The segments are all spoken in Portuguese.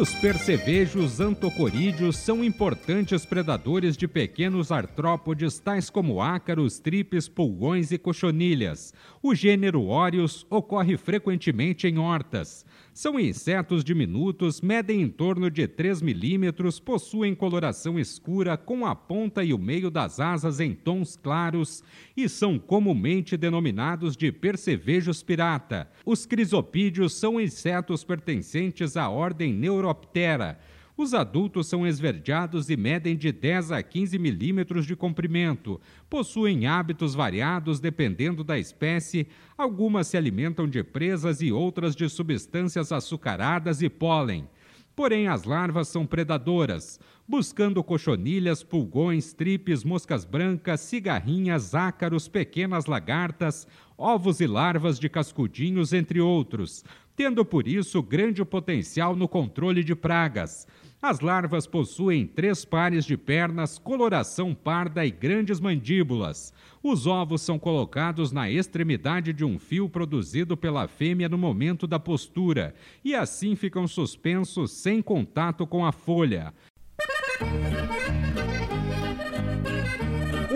Os percevejos antocorídeos são importantes predadores de pequenos artrópodes tais como ácaros, tripes, pulgões e cochonilhas. O gênero Óreos ocorre frequentemente em hortas. São insetos diminutos, medem em torno de 3 milímetros, possuem coloração escura com a ponta e o meio das asas em tons claros e são comumente denominados de percevejos pirata. Os crisopídeos são insetos pertencentes à ordem Neuroptera. Os adultos são esverdeados e medem de 10 a 15 milímetros de comprimento. Possuem hábitos variados dependendo da espécie. Algumas se alimentam de presas e outras de substâncias açucaradas e pólen. Porém, as larvas são predadoras, buscando cochonilhas, pulgões, tripes, moscas brancas, cigarrinhas, ácaros, pequenas lagartas, ovos e larvas de cascudinhos, entre outros, tendo por isso grande potencial no controle de pragas. As larvas possuem três pares de pernas, coloração parda e grandes mandíbulas. Os ovos são colocados na extremidade de um fio produzido pela fêmea no momento da postura e assim ficam suspensos sem contato com a folha.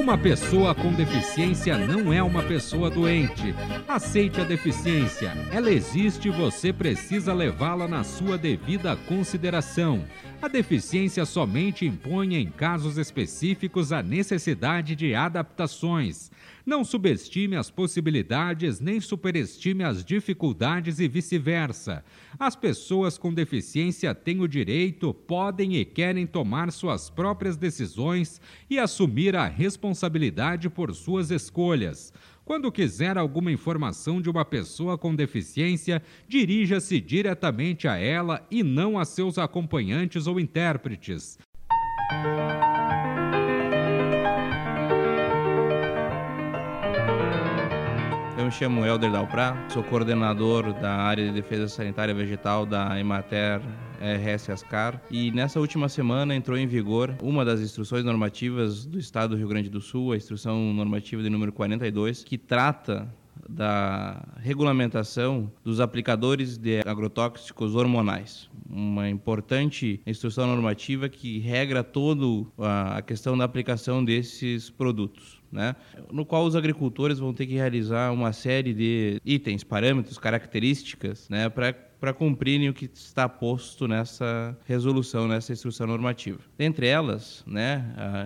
Uma pessoa com deficiência não é uma pessoa doente. Aceite a deficiência. Ela existe e você precisa levá-la na sua devida consideração. A deficiência somente impõe, em casos específicos, a necessidade de adaptações. Não subestime as possibilidades nem superestime as dificuldades e vice-versa. As pessoas com deficiência têm o direito, podem e querem tomar suas próprias decisões e assumir a responsabilidade por suas escolhas. Quando quiser alguma informação de uma pessoa com deficiência, dirija-se diretamente a ela e não a seus acompanhantes ou intérpretes. Eu me chamo Helder Dalprá, sou coordenador da área de defesa sanitária vegetal da Emater RS Ascar e nessa última semana entrou em vigor uma das instruções normativas do Estado do Rio Grande do Sul, a instrução normativa de número 42, que trata da regulamentação dos aplicadores de agrotóxicos hormonais. Uma importante instrução normativa que regra toda a questão da aplicação desses produtos. Né? no qual os agricultores vão ter que realizar uma série de itens, parâmetros, características né, para para cumprirem o que está posto nessa resolução, nessa instrução normativa. Dentre elas, né,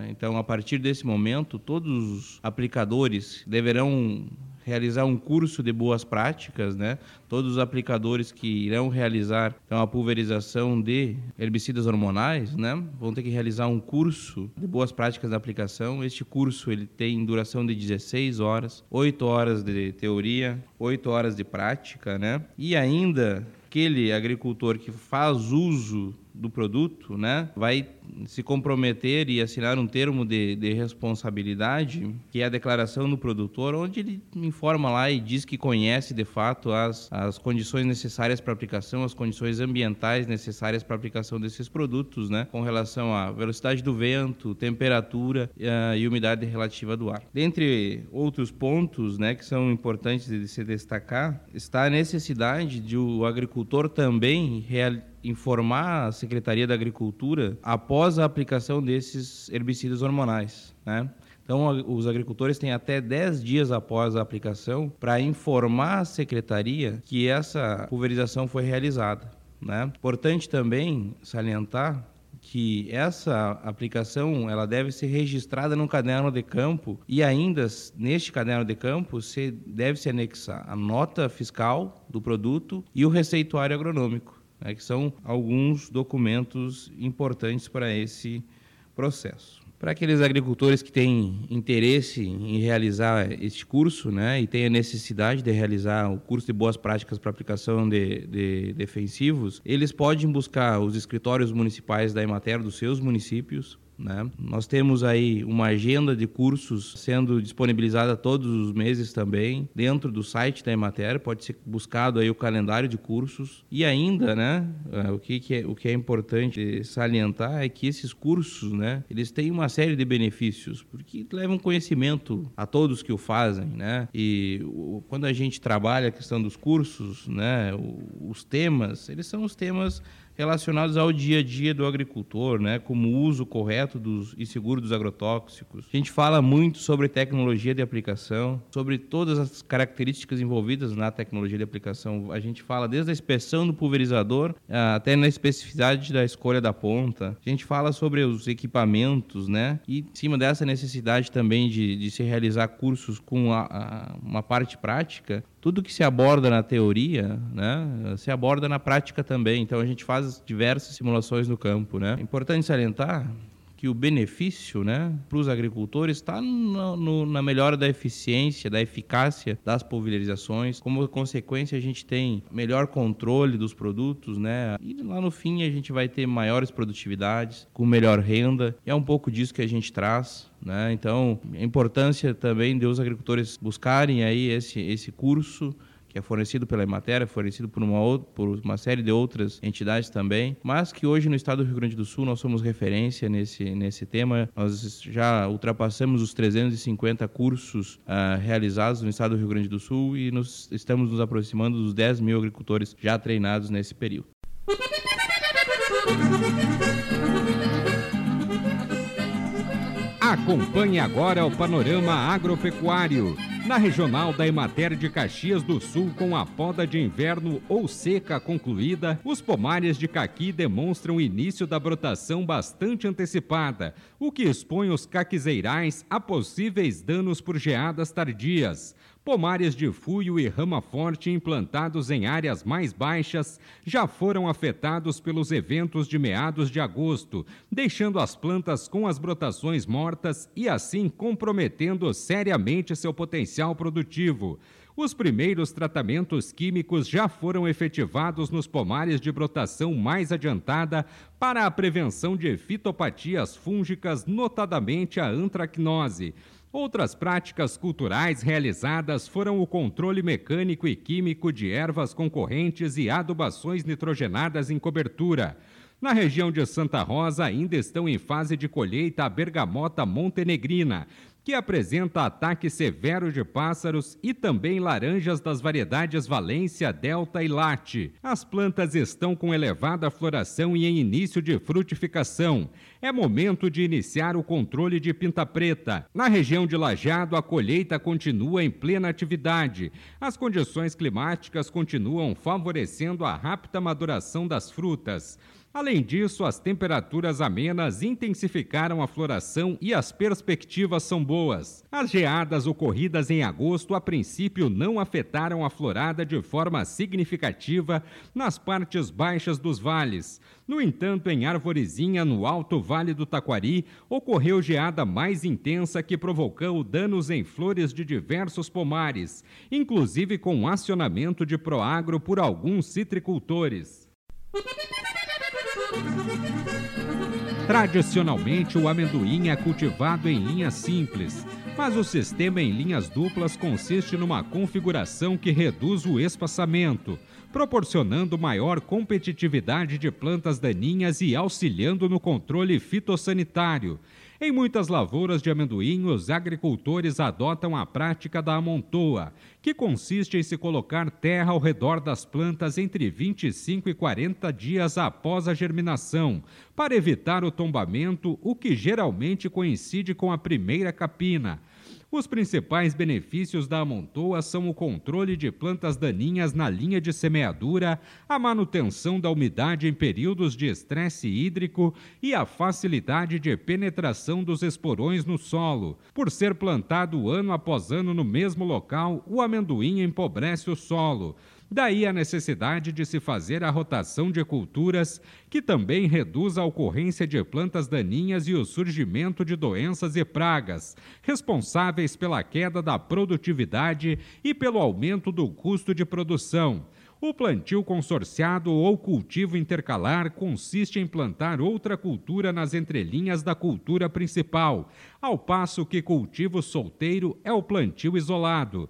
então a partir desse momento, todos os aplicadores deverão realizar um curso de boas práticas, né? Todos os aplicadores que irão realizar então, a pulverização de herbicidas hormonais, né? Vão ter que realizar um curso de boas práticas da aplicação. Este curso ele tem duração de 16 horas, 8 horas de teoria, 8 horas de prática, né? E ainda aquele agricultor que faz uso do produto, né, vai se comprometer e assinar um termo de, de, responsabilidade, que é a declaração do produtor, onde ele informa lá e diz que conhece de fato as, as condições necessárias para aplicação, as condições ambientais necessárias para aplicação desses produtos, né, com relação à velocidade do vento, temperatura uh, e umidade relativa do ar. Dentre outros pontos, né, que são importantes de se destacar, está a necessidade de o agricultor também realizar informar a Secretaria da Agricultura após a aplicação desses herbicidas hormonais, né? Então, os agricultores têm até 10 dias após a aplicação para informar a secretaria que essa pulverização foi realizada. Né? Importante também salientar que essa aplicação ela deve ser registrada no caderno de campo e ainda neste caderno de campo se deve se anexar a nota fiscal do produto e o receituário agronômico né, que são alguns documentos importantes para esse processo. Para aqueles agricultores que têm interesse em realizar este curso né, e têm a necessidade de realizar o curso de boas práticas para aplicação de, de defensivos, eles podem buscar os escritórios municipais da Emater dos seus municípios né? Nós temos aí uma agenda de cursos sendo disponibilizada todos os meses também dentro do site da Emater. Pode ser buscado aí o calendário de cursos e ainda, né? Eh, o que, que é o que é importante salientar é que esses cursos, né? Eles têm uma série de benefícios porque levam conhecimento a todos que o fazem, né? E o, quando a gente trabalha a questão dos cursos, né? Os temas, eles são os temas relacionados ao dia a dia do agricultor, né, como o uso correto dos, e seguro dos agrotóxicos. A gente fala muito sobre tecnologia de aplicação, sobre todas as características envolvidas na tecnologia de aplicação. A gente fala desde a inspeção do pulverizador ah, até na especificidade da escolha da ponta. A gente fala sobre os equipamentos, né, e em cima dessa necessidade também de, de se realizar cursos com a, a, uma parte prática, tudo que se aborda na teoria, né, se aborda na prática também. Então a gente faz diversas simulações no campo, né. É importante salientar que o benefício né, para os agricultores está na melhora da eficiência, da eficácia das pulverizações. Como consequência, a gente tem melhor controle dos produtos, né? E lá no fim a gente vai ter maiores produtividades, com melhor renda. E é um pouco disso que a gente traz. Né? Então, a importância também de os agricultores buscarem aí esse, esse curso que é fornecido pela Emater, é fornecido por uma, outra, por uma série de outras entidades também, mas que hoje no estado do Rio Grande do Sul nós somos referência nesse, nesse tema. Nós já ultrapassamos os 350 cursos uh, realizados no estado do Rio Grande do Sul e nos, estamos nos aproximando dos 10 mil agricultores já treinados nesse período. Acompanhe agora o panorama agropecuário na regional da Emater de Caxias do Sul, com a poda de inverno ou seca concluída, os pomares de caqui demonstram início da brotação bastante antecipada, o que expõe os caquizeirais a possíveis danos por geadas tardias. Pomares de fuio e rama forte implantados em áreas mais baixas já foram afetados pelos eventos de meados de agosto, deixando as plantas com as brotações mortas e assim comprometendo seriamente seu potencial produtivo. Os primeiros tratamentos químicos já foram efetivados nos pomares de brotação mais adiantada para a prevenção de fitopatias fúngicas, notadamente a antracnose. Outras práticas culturais realizadas foram o controle mecânico e químico de ervas concorrentes e adubações nitrogenadas em cobertura. Na região de Santa Rosa ainda estão em fase de colheita a bergamota montenegrina, que apresenta ataque severo de pássaros e também laranjas das variedades Valência, Delta e Late. As plantas estão com elevada floração e em início de frutificação. É momento de iniciar o controle de pinta preta. Na região de Lajado, a colheita continua em plena atividade. As condições climáticas continuam favorecendo a rápida maduração das frutas. Além disso, as temperaturas amenas intensificaram a floração e as perspectivas são boas. As geadas ocorridas em agosto, a princípio, não afetaram a florada de forma significativa nas partes baixas dos vales. No entanto, em Arvorezinha, no Alto Vale do Taquari, ocorreu geada mais intensa que provocou danos em flores de diversos pomares, inclusive com acionamento de proagro por alguns citricultores. Tradicionalmente, o amendoim é cultivado em linhas simples, mas o sistema em linhas duplas consiste numa configuração que reduz o espaçamento, proporcionando maior competitividade de plantas daninhas e auxiliando no controle fitossanitário. Em muitas lavouras de amendoim, os agricultores adotam a prática da amontoa, que consiste em se colocar terra ao redor das plantas entre 25 e 40 dias após a germinação, para evitar o tombamento, o que geralmente coincide com a primeira capina. Os principais benefícios da amontoa são o controle de plantas daninhas na linha de semeadura, a manutenção da umidade em períodos de estresse hídrico e a facilidade de penetração dos esporões no solo. Por ser plantado ano após ano no mesmo local, o amendoim empobrece o solo. Daí a necessidade de se fazer a rotação de culturas, que também reduz a ocorrência de plantas daninhas e o surgimento de doenças e pragas, responsáveis pela queda da produtividade e pelo aumento do custo de produção. O plantio consorciado ou cultivo intercalar consiste em plantar outra cultura nas entrelinhas da cultura principal, ao passo que cultivo solteiro é o plantio isolado.